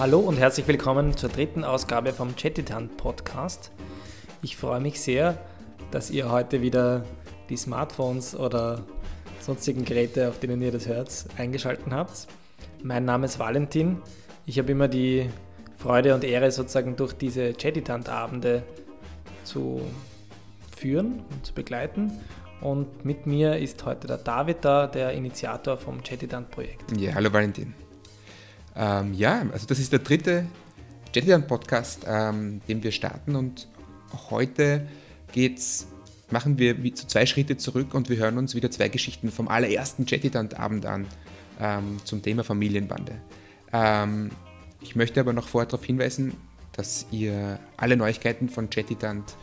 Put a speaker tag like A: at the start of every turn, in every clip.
A: Hallo und herzlich willkommen zur dritten Ausgabe vom Chattitan Podcast. Ich freue mich sehr, dass ihr heute wieder die Smartphones oder sonstigen Geräte, auf denen ihr das hört, eingeschaltet habt. Mein Name ist Valentin. Ich habe immer die Freude und Ehre, sozusagen durch diese Chattitant-Abende zu führen und zu begleiten. Und mit mir ist heute der David da, der Initiator vom Chattitant-Projekt.
B: Ja, hallo Valentin. Ähm, ja, also das ist der dritte Chattitant-Podcast, ähm, den wir starten und heute geht's, machen wir wie zu zwei Schritte zurück und wir hören uns wieder zwei Geschichten vom allerersten Chattitant-Abend an ähm, zum Thema Familienbande. Ähm, ich möchte aber noch vorher darauf hinweisen, dass ihr alle Neuigkeiten von Chattitant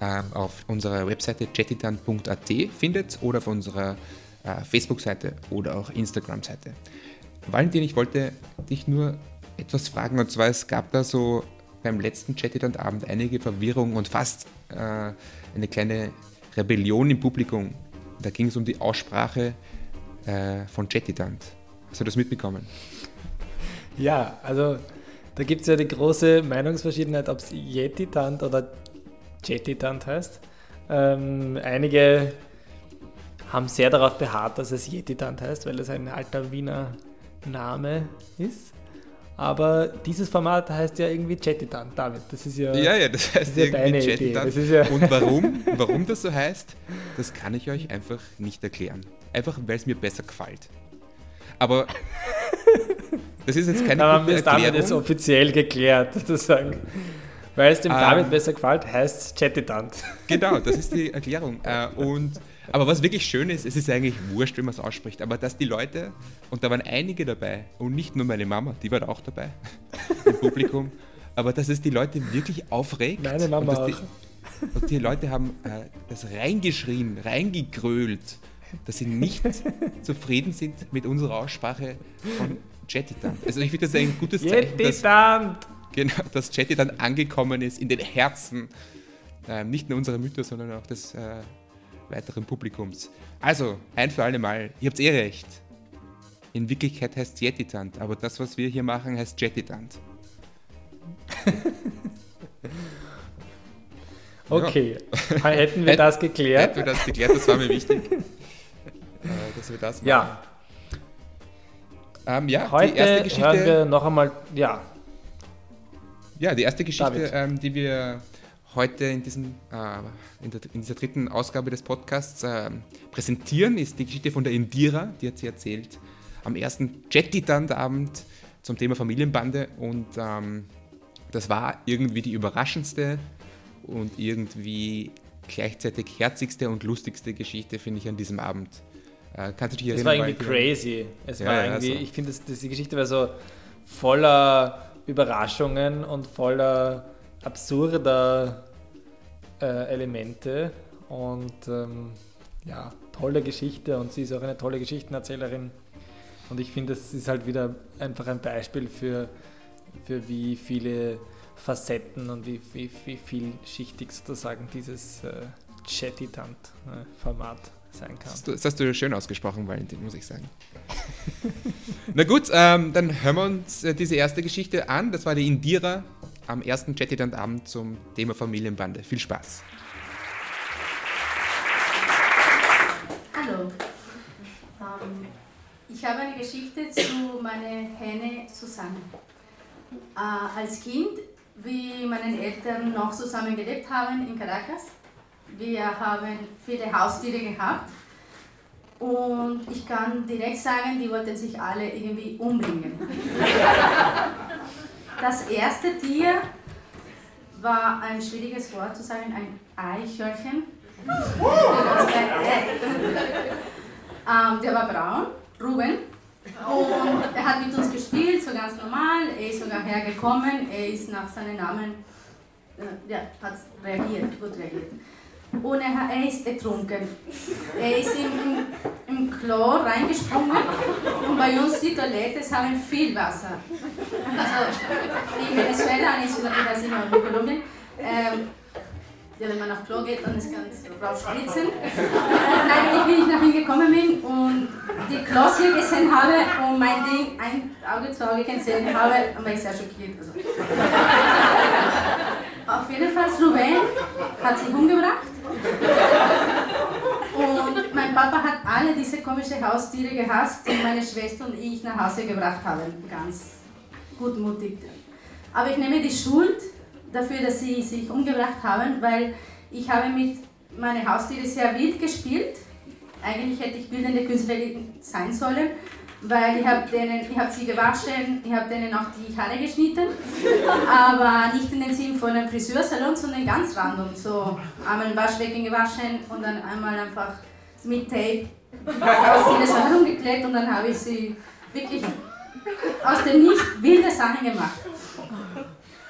B: äh, auf unserer Webseite chattitant.at findet oder auf unserer äh, Facebook-Seite oder auch Instagram-Seite. Valentin, ich wollte dich nur etwas fragen und zwar es gab da so beim letzten Chattitant-Abend einige Verwirrung und fast äh, eine kleine Rebellion im Publikum. Da ging es um die Aussprache äh, von Chattitant. Hast du das mitbekommen?
A: Ja, also da gibt es ja die große Meinungsverschiedenheit, ob es Yetitant oder Jetitant heißt. Ähm, einige haben sehr darauf beharrt, dass es Yetitant heißt, weil es ein alter Wiener Name ist. Aber dieses Format heißt ja irgendwie Chatitant, David. Das ist ja,
B: ja, ja das heißt das irgendwie Chatitant. Ja Und warum, warum das so heißt, das kann ich euch einfach nicht erklären. Einfach, weil es mir besser gefällt. Aber das ist jetzt keine
A: Aber gute Erklärung. damit ist offiziell geklärt, sozusagen. Weil es dem ähm, David besser gefällt, heißt es Chatitant.
B: Genau, das ist die Erklärung. Äh, und, aber was wirklich schön ist, es ist eigentlich wurscht, wenn man es ausspricht, aber dass die Leute, und da waren einige dabei, und nicht nur meine Mama, die war auch dabei im Publikum, aber dass es die Leute wirklich aufregt.
A: Meine Mama
B: und
A: auch.
B: Die, und die Leute haben äh, das reingeschrien, reingegrölt, dass sie nicht zufrieden sind mit unserer Aussprache von Jettitant. Also ich finde das ein gutes Zeichen, dass, genau, dass Jettitant angekommen ist in den Herzen äh, nicht nur unserer Mütter, sondern auch des äh, weiteren Publikums. Also, ein für alle Mal, ihr habt eh recht. In Wirklichkeit heißt es Jettitant, aber das, was wir hier machen, heißt Jettitant.
A: okay, ja. hätten wir das geklärt?
B: Hätten wir das geklärt, das war mir wichtig. Äh, dass wir das machen.
A: Ja. Ähm, ja, Heute die erste Geschichte. Hören wir noch einmal, ja.
B: Ja, die erste Geschichte, ähm, die wir heute in, diesem, äh, in, der, in, dieser dritten Ausgabe des Podcasts äh, präsentieren, ist die Geschichte von der Indira, die hat sie erzählt am ersten Jettitant-Abend zum Thema Familienbande und ähm, das war irgendwie die überraschendste und irgendwie gleichzeitig herzigste und lustigste Geschichte, finde ich, an diesem Abend.
A: Äh, kannst du dich Es war irgendwie crazy. Es ja, war irgendwie, ja, so. ich finde, die Geschichte war so voller Überraschungen und voller absurder äh, Elemente und ähm, ja, tolle Geschichte und sie ist auch eine tolle Geschichtenerzählerin und ich finde, es ist halt wieder einfach ein Beispiel für, für wie viele Facetten und wie, wie, wie vielschichtig sozusagen dieses äh, Chattitant-Format äh, sein kann.
B: Das, das hast du schön ausgesprochen, Valentin, muss ich sagen. Na gut, ähm, dann hören wir uns äh, diese erste Geschichte an. Das war die Indira am ersten Chattitant-Abend zum Thema Familienbande. Viel Spaß.
C: Hallo. Ähm, ich habe eine Geschichte zu meiner Henne Susanne. Äh, als Kind, wie meine Eltern noch zusammen gelebt haben in Caracas, wir haben viele Haustiere gehabt und ich kann direkt sagen, die wollten sich alle irgendwie umbringen. Das erste Tier war ein schwieriges Wort zu sagen, ein Eichhörnchen. ähm, der war braun, Ruben. Und er hat mit uns gespielt, so ganz normal. Er ist sogar hergekommen, er ist nach seinem Namen, äh, ja, hat reagiert, gut reagiert und er, er ist ertrunken. Er ist im, im, Chlor reingesprungen und bei uns die Toiletten haben viel Wasser. Also in Venezuela, nicht oder in Kolumbien. Ähm, wenn man auf Klo geht, dann ist ganz eigentlich, wie ich nach ihm gekommen bin und die Klos hier gesehen habe und mein Ding ein Auge zu Auge gesehen habe, war ich sehr schockiert. Also. Auf jeden Fall, Ruben hat sich umgebracht. Und mein Papa hat alle diese komischen Haustiere gehasst, die meine Schwester und ich nach Hause gebracht haben. Ganz gutmutig. Aber ich nehme die Schuld dafür, dass sie sich umgebracht haben, weil ich habe mit meinen Haustieren sehr wild gespielt. Eigentlich hätte ich bildende Künstlerin sein sollen, weil ich habe hab sie gewaschen, ich habe denen auch die Haare geschnitten, aber nicht in den Sinn von einem Friseursalon, sondern ganz random. So einmal ein Waschbecken gewaschen und dann einmal einfach mit Tape aus ihre Sachen umgeklebt und dann habe ich sie wirklich aus dem Nicht wilde Sachen gemacht.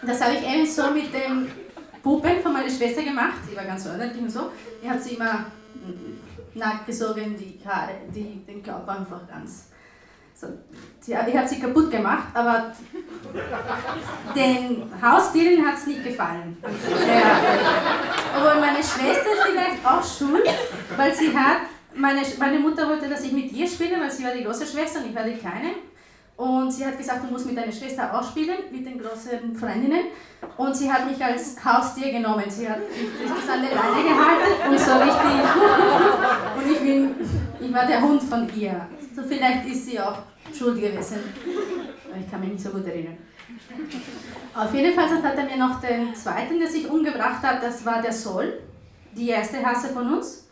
C: Das habe ich eben so mit dem Puppen von meiner Schwester gemacht. Die war ganz ordentlich und so. Ich habe sie immer nackt gesogen, die Haare, die, den Körper einfach ganz. So. ich habe sie kaputt gemacht, aber den Haustieren hat es nicht gefallen. Aber meine Schwester vielleicht auch schuld, weil sie hat, meine, meine Mutter wollte, dass ich mit ihr spiele, weil sie war die große Schwester und ich war die kleine. Und sie hat gesagt, du musst mit deiner Schwester ausspielen, mit den großen Freundinnen. Und sie hat mich als Haustier genommen. Sie hat mich an der Leine gehalten und so richtig. Und ich, bin, ich war der Hund von ihr. So vielleicht ist sie auch schuld gewesen. Ich kann mich nicht so gut erinnern. Auf jeden Fall hat er mir noch den zweiten, der sich umgebracht hat. Das war der Sol, die erste Hasse von uns.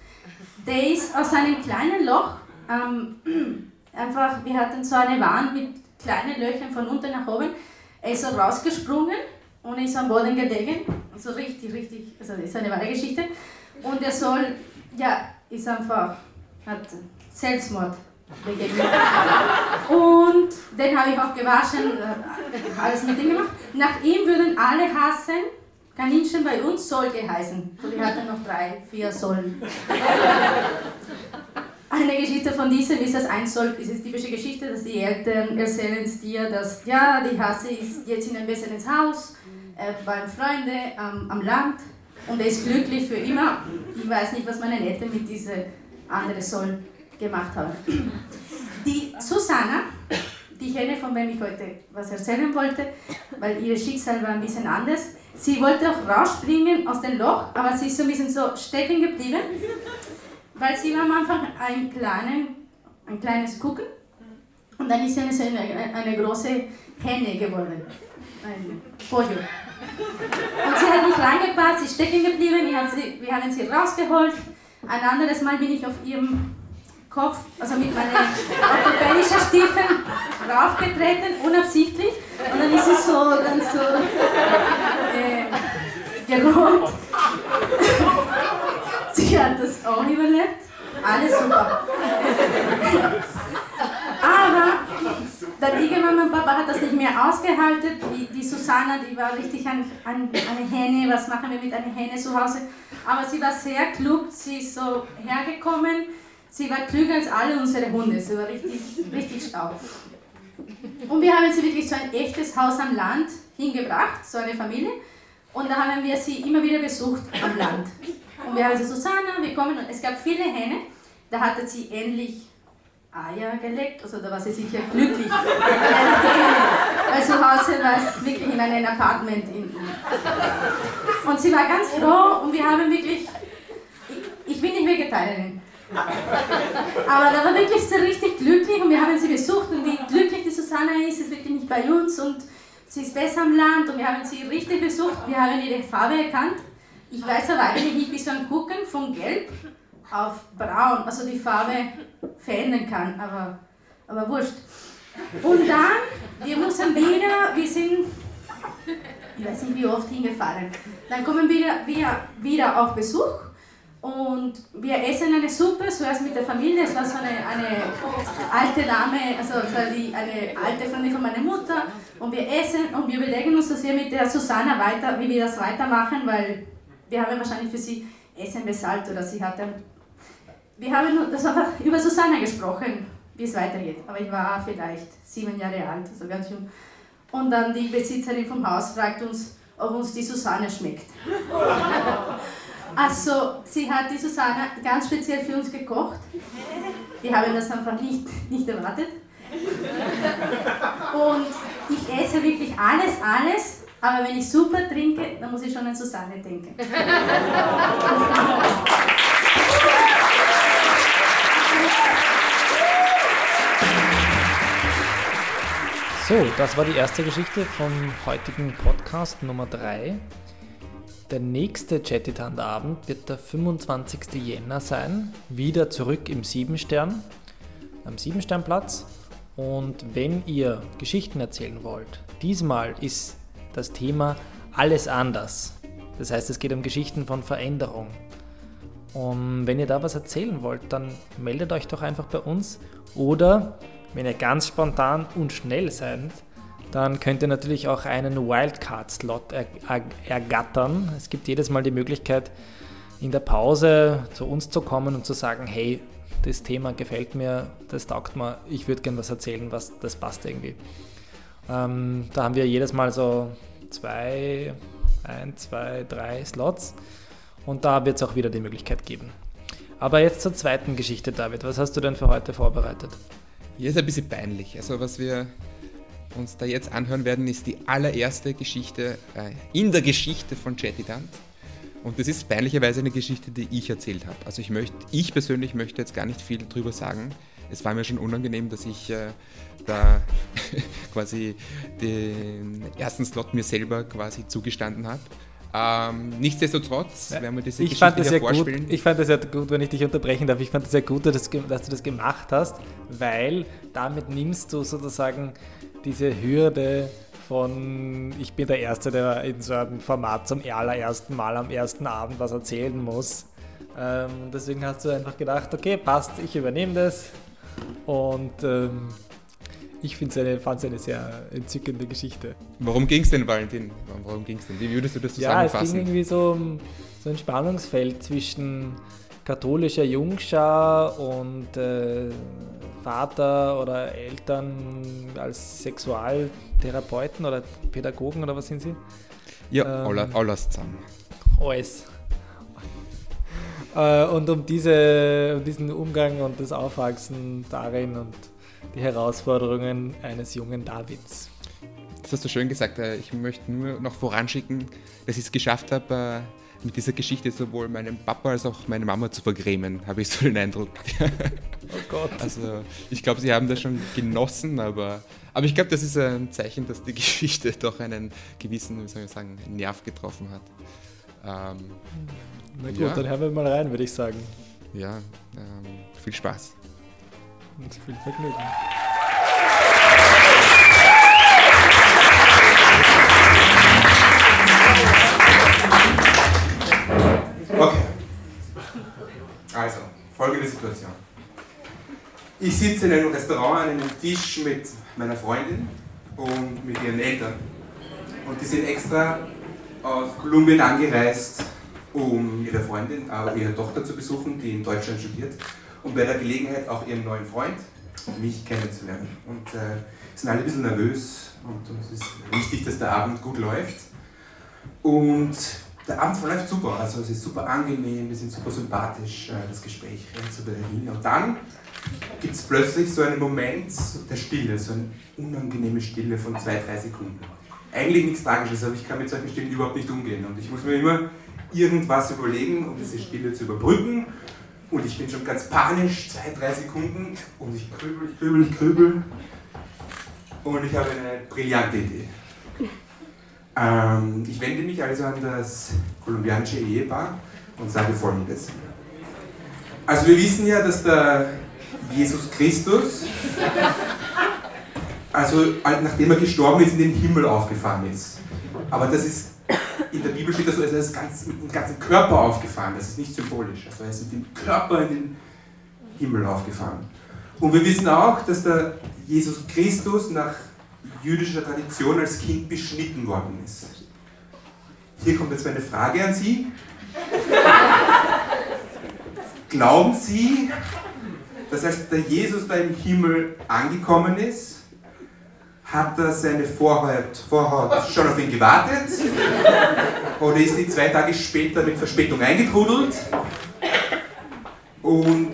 C: Der ist aus einem kleinen Loch. Ähm, einfach, wir hatten so eine Wand mit kleinen Löchern von unten nach oben. Er ist so rausgesprungen und ist am Boden gelegen. So also richtig, richtig, also das ist eine wahre Geschichte. Und er soll, ja, ist einfach, hat Selbstmord. Und den habe ich auch gewaschen, äh, alles mit ihm gemacht. Nach ihm würden alle hassen, Kaninchen bei uns soll geheißen. So, wir hatten noch drei, vier Sollen. Eine Geschichte von diesem ist das Einsoll, diese typische Geschichte, dass die Eltern erzählen es dir, dass ja, die Hase ist jetzt in einem besseren Haus, äh, beim Freunde ähm, am Land und er ist glücklich für immer. Ich weiß nicht, was meine Eltern mit diesem anderen Soll gemacht haben. Die Susanna, die Henne, von der ich heute was erzählen wollte, weil ihr Schicksal war ein bisschen anders, sie wollte auch rausspringen aus dem Loch, aber sie ist so ein bisschen so stecken geblieben weil sie war am Anfang ein, kleinen, ein kleines Kuchen und dann ist sie eine, eine, eine große Henne geworden, ein Pollo. Und sie hat nicht reingepasst, sie ist stecken geblieben, sie, wir haben sie rausgeholt. Ein anderes Mal bin ich auf ihrem Kopf, also mit meinen orthopädischen Stiefeln raufgetreten, unabsichtlich. Und dann ist sie so, dann so äh, gerollt. Sie hat das auch überlebt. Alles super. Aber dann irgendwann mein Papa hat das nicht mehr ausgehalten. Die, die Susanna, die war richtig ein, ein, eine Hähne. Was machen wir mit einer Hähne zu Hause? Aber sie war sehr klug. Sie ist so hergekommen. Sie war klüger als alle unsere Hunde. Sie war richtig, richtig schlau. Und wir haben sie wirklich so ein echtes Haus am Land hingebracht, so eine Familie. Und da haben wir sie immer wieder besucht am Land. Und wir haben gesagt, Susanna, wir kommen. Und es gab viele Hähne, da hatte sie ähnlich Eier gelegt, also da war sie sicher glücklich. Weil zu Hause war es wirklich in einem Apartment. In, und sie war ganz froh und wir haben wirklich, ich, ich bin nicht Vegetarierin, aber da war wirklich so richtig glücklich und wir haben sie besucht und wie glücklich die Susanna ist, ist wirklich nicht bei uns und sie ist besser am Land und wir haben sie richtig besucht, wir haben ihre Farbe erkannt ich weiß aber eigentlich nicht, wie so ein Gucken von Gelb auf Braun, also die Farbe verändern kann, aber, aber wurscht. Und dann, wir müssen wieder, wir sind, ich weiß nicht wie oft hingefahren, dann kommen wir wieder, wieder auf Besuch und wir essen eine Suppe, zuerst mit der Familie, es war so eine, eine alte Dame, also eine alte Freundin von meiner Mutter und wir essen und wir überlegen uns, dass wir mit der Susanna weiter, wie wir das weitermachen, weil wir haben wahrscheinlich für sie Essen bezahlt oder sie hatte. Wir haben das einfach über Susanne gesprochen, wie es weitergeht. Aber ich war vielleicht sieben Jahre alt, also ganz jung. Und dann die Besitzerin vom Haus fragt uns, ob uns die Susanne schmeckt. Also, sie hat die Susanne ganz speziell für uns gekocht. Wir haben das einfach nicht, nicht erwartet. Und ich esse wirklich alles, alles, aber wenn ich super trinke, dann muss ich schon an Susanne denken.
A: So, das war die erste Geschichte vom heutigen Podcast Nummer 3. Der nächste Chattitant-Abend wird der 25. Jänner sein, wieder zurück im Siebenstern, am Siebensternplatz. Und wenn ihr Geschichten erzählen wollt, diesmal ist das Thema alles anders. Das heißt, es geht um Geschichten von Veränderung. Und wenn ihr da was erzählen wollt, dann meldet euch doch einfach bei uns oder wenn ihr ganz spontan und schnell seid, dann könnt ihr natürlich auch einen Wildcard-Slot er er ergattern. Es gibt jedes Mal die Möglichkeit, in der Pause zu uns zu kommen und zu sagen, hey, das Thema gefällt mir, das taugt mir, ich würde gerne was erzählen, was das passt irgendwie. Ähm, da haben wir jedes Mal so zwei, ein, zwei, drei Slots und da wird es auch wieder die Möglichkeit geben. Aber jetzt zur zweiten Geschichte, David. Was hast du denn für heute vorbereitet?
D: Hier ist ein bisschen peinlich. Also was wir uns da jetzt anhören werden, ist die allererste Geschichte äh, in der Geschichte von Chatidant. Und das ist peinlicherweise eine Geschichte, die ich erzählt habe. Also ich möchte, ich persönlich möchte jetzt gar nicht viel drüber sagen. Es war mir schon unangenehm, dass ich äh, da quasi den ersten Slot mir selber quasi zugestanden habe. Ähm, nichtsdestotrotz
A: Ja,
D: werden wir diese
A: Ich
D: Geschichte
A: fand, das ja gut,
D: vorspielen.
A: ich fand das ja gut, wenn ich dich unterbrechen darf. Ich fand das ja gut, dass, dass du das gemacht hast, weil damit nimmst du sozusagen diese Hürde von ich bin der Erste, der in so einem Format zum allerersten Mal am ersten Abend was erzählen muss. Ähm, deswegen hast du einfach gedacht, okay, passt, ich übernehme das. Und ähm, ich fand es eine, eine sehr entzückende Geschichte.
D: Warum ging es denn, Valentin? Warum, ging es denn? Wie würdest du das
A: Ja, es ging
D: zusammenfassen?
A: irgendwie so so ein Spannungsfeld zwischen katholischer Jungschar und äh, Vater oder Eltern als Sexualtherapeuten oder Pädagogen oder was sind sie?
D: ja,
A: ähm,
D: alles, zusammen.
A: Alles. Äh, und um, diese, um diesen Umgang und das Aufwachsen darin und die Herausforderungen eines jungen Davids.
D: Das hast du schön gesagt. äh, Ich möchte nur noch voranschicken, dass ich es geschafft habe, äh, mit dieser Geschichte sowohl meinen Papa als auch meine Mama zu vergrämen, habe ich so den Eindruck.
A: Oh Gott.
D: Also ich glaube, sie haben das schon genossen, aber, aber ich glaube, das ist ein Zeichen, dass die Geschichte doch einen gewissen, wie soll ich sagen, Nerv getroffen hat. Ähm,
A: Na gut,
D: Ja.
A: dann hören wir mal rein, würde ich sagen.
D: ja, ähm, viel Spaß.
A: Und viel Vergnügen.
B: Ich sitze in einem Restaurant an einem Tisch mit meiner Freundin und mit ihren Eltern. Und die sind extra aus Kolumbien angereist, um ihre Freundin, äh, ihre Tochter zu besuchen, die in Deutschland studiert. Und bei der Gelegenheit auch ihren neuen Freund, mich kennenzulernen. Und äh, sind alle ein bisschen nervös und es ist wichtig, dass der Abend gut läuft. Und der Abend verläuft super, also es ist super angenehm, wir sind super sympathisch, äh, das Gespräch rennt so dahin. Und dann gibt es plötzlich so einen Moment der Stille, so eine unangenehme Stille von zwei, drei Sekunden. Eigentlich nichts Tragisches, aber ich kann mit solchen Stillen überhaupt nicht umgehen. Und ich muss mir immer irgendwas überlegen, um diese Stille zu überbrücken. Und ich bin schon ganz panisch, zwei, drei Sekunden, und ich grübel, ich grübel, ich grübel. Und ich habe eine brillante Idee. Ähm, ich wende mich also an das kolumbianische Ehepaar und sage folgendes. Also wir wissen ja, dass der Jesus Christus, also nachdem er gestorben ist, in den Himmel aufgefahren ist. Aber das ist, in der Bibel steht das so, er ist ganz, mit dem ganzen Körper aufgefahren, das ist nicht symbolisch. Also er ist mit dem Körper in den Himmel aufgefahren. Und wir wissen auch, dass der Jesus Christus nach jüdischer Tradition als Kind beschnitten worden ist. Hier kommt jetzt meine Frage an Sie. Glauben Sie, dass als der Jesus da im Himmel angekommen ist, hat er seine Vorhaut, Vorhaut schon auf ihn gewartet? Oder ist die zwei Tage später mit Verspätung eingetrudelt? Und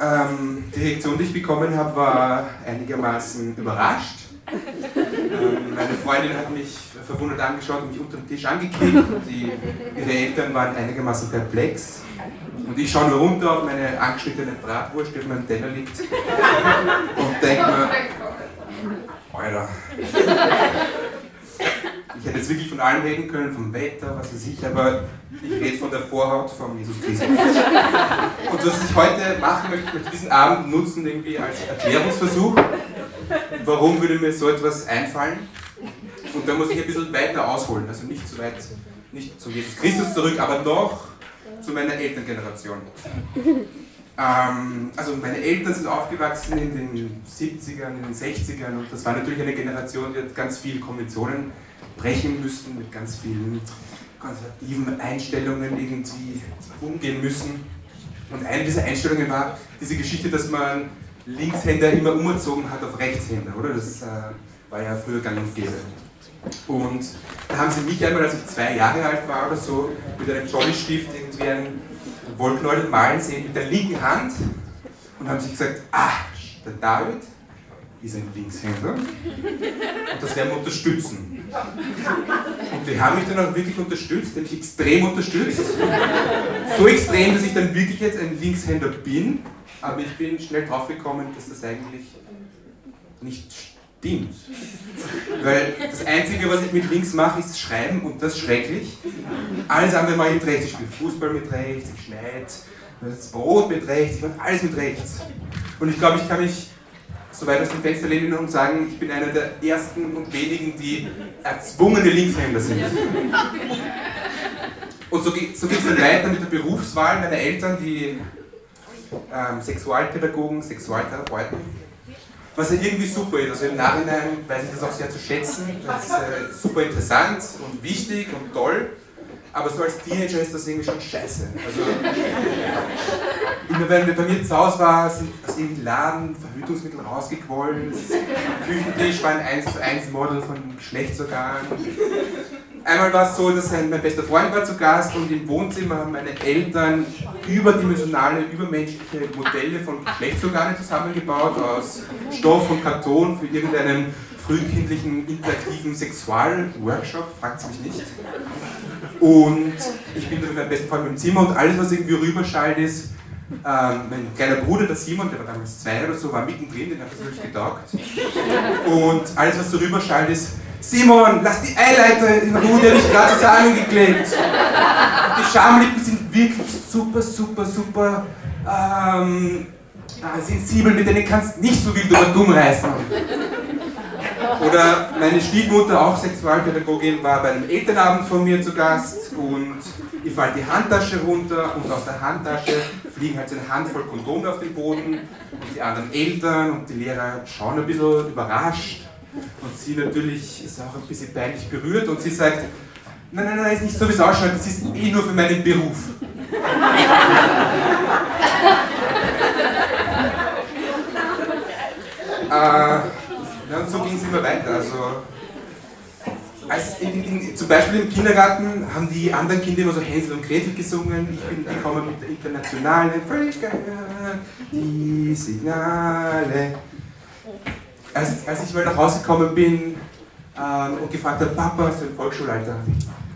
B: ähm, die Reaktion, die ich bekommen habe, war einigermaßen überrascht. Ähm, meine Freundin hat mich verwundert angeschaut und mich unter den Tisch angeklickt. Die, ihre Eltern waren einigermaßen perplex. Und ich schaue nur runter auf meine angeschnittene Bratwurst, die auf meinem Teller liegt. Und denke mir, Alter. Ich hätte jetzt wirklich von allem reden können, vom Wetter, was weiß ich, aber ich rede von der Vorhaut von Jesus Christus. Und was ich heute machen möchte, ich möchte diesen Abend nutzen irgendwie als Erklärungsversuch. Warum würde mir so etwas einfallen? Und da muss ich ein bisschen weiter ausholen, also nicht zu weit, nicht zu Jesus Christus zurück, aber doch zu meiner Elterngeneration. Ähm, also meine Eltern sind aufgewachsen in den 70ern, in den 60ern und das war natürlich eine Generation, die hat ganz viele Konventionen brechen müssen, mit ganz vielen konservativen Einstellungen irgendwie umgehen müssen. Und eine dieser Einstellungen war diese Geschichte, dass man Linkshänder immer umgezogen hat auf Rechtshänder, oder? Das äh, war ja früher gang und gäbe. Und da haben sie mich einmal, als ich zwei Jahre alt war oder so, mit einem Jolly-Stift irgendwie einen Wollknäuel malen sehen mit der linken Hand und haben sich gesagt, ah, der David ist ein Linkshänder und das werden wir unterstützen. Und die haben mich dann auch wirklich unterstützt, nämlich extrem unterstützt. So extrem, dass ich dann wirklich jetzt ein Linkshänder bin, aber ich bin schnell draufgekommen, dass das eigentlich nicht stimmt. Weil das Einzige, was ich mit links mache, ist schreiben und das schrecklich. Alles andere mache ich mit rechts. Ich spiele Fußball mit rechts, ich schneide das Brot mit rechts, ich mache alles mit rechts. Und ich glaube, ich kann mich so weit aus dem Fenster lehnen und sagen, ich bin einer der ersten und wenigen, die erzwungene Linkshänder sind. Und so, so geht es dann weiter mit der Berufswahl meiner Eltern, die ähm, Sexualpädagogen, Sexualtherapeuten was ja irgendwie super ist. Also im Nachhinein weiß ich das auch sehr zu schätzen. Das ist äh, super interessant und wichtig und toll. Aber so als Teenager ist das irgendwie schon scheiße. Also, immer wenn wir bei mir zu Hause war, sind aus irgendeinem Laden Verhütungsmittel rausgequollen. Das Küchentisch war ein 1 zu 1 Model von Geschlechtsorganen. Einmal war es so, dass ein, mein bester Freund war zu Gast und im Wohnzimmer haben meine Eltern überdimensionale, übermenschliche Modelle von Geschlechtsorganen zusammengebaut aus Stoff und Karton für irgendeinen frühkindlichen interaktiven Sexualworkshop, fragt mich nicht. Und ich bin dann mit meinem besten Freund im Zimmer und alles, was irgendwie rüberschallt ist, ähm, mein kleiner Bruder, der Simon, der war damals zwei oder so, war mittendrin, den hat das wirklich getaugt. Und alles, was so rüberschallt ist, Simon, lass die Eileiter in Ruhe, die habe ich gerade zusammengeklebt. Die Schamlippen sind wirklich super, super, super ähm, äh, sensibel, mit denen kannst du nicht so wild über dumm reißen. Oder meine Stiefmutter, auch Sexualpädagogin, war bei einem Elternabend von mir zu Gast und ihr fällt die Handtasche runter und aus der Handtasche fliegen halt so eine Handvoll Kondome auf den Boden und die anderen Eltern und die Lehrer schauen ein bisschen überrascht und sie natürlich ist auch ein bisschen peinlich berührt und sie sagt, nein, nein, nein, ist nicht so, wie es ausschaut, das ist eh nur für meinen Beruf. äh, ja, und so ging es immer weiter. Also, als in, in, zum Beispiel im Kindergarten haben die anderen Kinder immer so Hänsel und Gretel gesungen. Ich bin gekommen mit der internationalen Völker, die Signale als, als ich mal nach Hause gekommen bin ähm, und gefragt habe, Papa, so im Volksschulalter,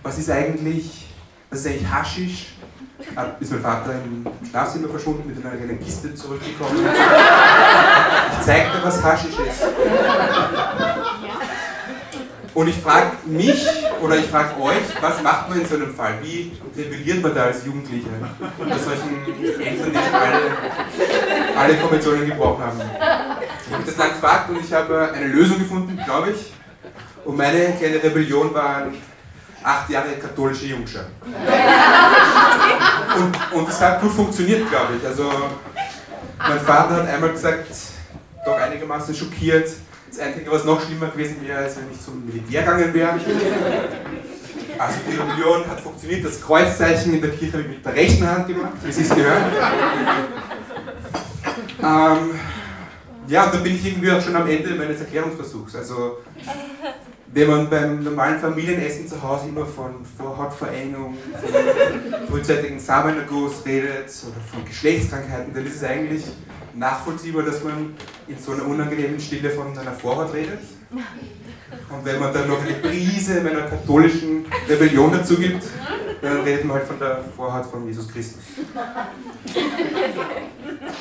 B: was ist eigentlich, was ist eigentlich Haschisch? Äh, ist mein Vater im Schlafzimmer verschwunden, mit einer kleinen Kiste zurückgekommen. Ich zeigte, was Haschisch ist. Und ich frage mich oder ich frage euch, was macht man in so einem Fall? Wie rebelliert man da als Jugendlicher unter solchen Eltern, die schon alle, alle Konventionen gebrochen haben? Ich habe das lang gefragt und ich habe eine Lösung gefunden, glaube ich. Und meine kleine Rebellion waren acht Jahre katholische Jungschau. Und, und das hat gut funktioniert, glaube ich. Also mein Vater hat einmal gesagt, doch einigermaßen schockiert, das Einzige, was noch schlimmer gewesen wäre, ist, wenn ich zum Militär gegangen wäre. Also die Rebellion hat funktioniert. Das Kreuzzeichen in der Kirche habe ich mit der rechten Hand gemacht, wie Sie es gehört. Ähm, ja, und dann bin ich irgendwie auch schon am Ende meines Erklärungsversuchs. Also, wenn man beim normalen Familienessen zu Hause immer von Vorhautverengung, von frühzeitigen Samenerguss redet oder von Geschlechtskrankheiten, dann ist es eigentlich nachvollziehbar, dass man in so einer unangenehmen Stille von seiner Vorhaut redet. Und wenn man dann noch eine Prise meiner katholischen Rebellion dazu gibt, dann redet man halt von der Vorhaut von Jesus Christus.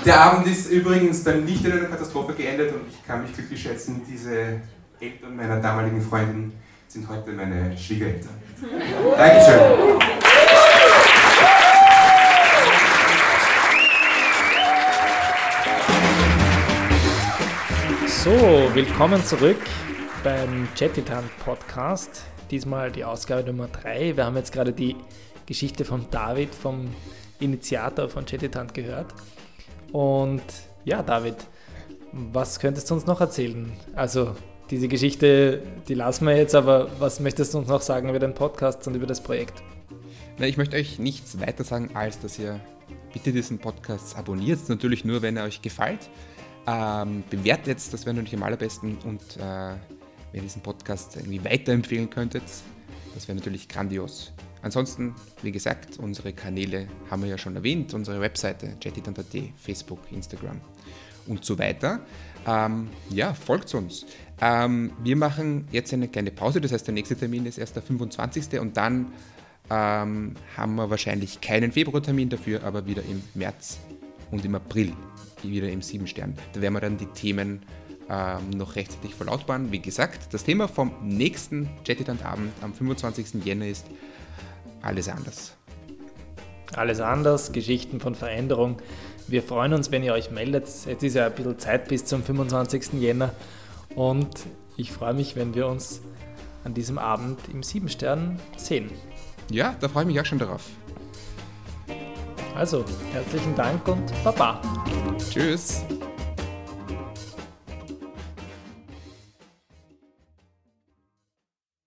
B: Der Abend ist übrigens dann nicht in einer Katastrophe geendet und ich kann mich glücklich schätzen, diese Eltern meiner damaligen Freundin sind heute meine Schwiegereltern. Dankeschön.
A: So, willkommen zurück beim Chatitan Podcast. Diesmal die Ausgabe Nummer 3. Wir haben jetzt gerade die Geschichte von David, vom Initiator von Chatitant gehört. Und ja, David, was könntest du uns noch erzählen? Also, diese Geschichte, die lassen wir jetzt, aber was möchtest du uns noch sagen über den Podcast und über das Projekt?
D: Na, ich möchte euch nichts weiter sagen, als dass ihr bitte diesen Podcast abonniert. Natürlich nur, wenn er euch gefällt. Ähm, bewertet, das wäre natürlich am allerbesten. Und äh, wenn ihr diesen Podcast irgendwie weiterempfehlen könntet, das wäre natürlich grandios. Ansonsten, wie gesagt, unsere Kanäle haben wir ja schon erwähnt, unsere Webseite jetitan.at, Facebook, Instagram und so weiter. Ähm, ja, folgt uns. Ähm, wir machen jetzt eine kleine Pause, das heißt, der nächste Termin ist erst der 25. und dann ähm, haben wir wahrscheinlich keinen Februartermin dafür, aber wieder im März und im April wieder im 7 Stern. Da werden wir dann die Themen ähm, noch rechtzeitig verlautbaren. Wie gesagt, das Thema vom nächsten Jetitant-Abend am 25. Jänner ist alles anders.
A: Alles anders, Geschichten von Veränderung. Wir freuen uns, wenn ihr euch meldet. Jetzt ist ja ein bisschen Zeit bis zum 25. Jänner und ich freue mich, wenn wir uns an diesem Abend im Siebenstern sehen.
D: Ja, da freue ich mich auch schon darauf.
A: Also, herzlichen Dank und Baba.
D: Tschüss.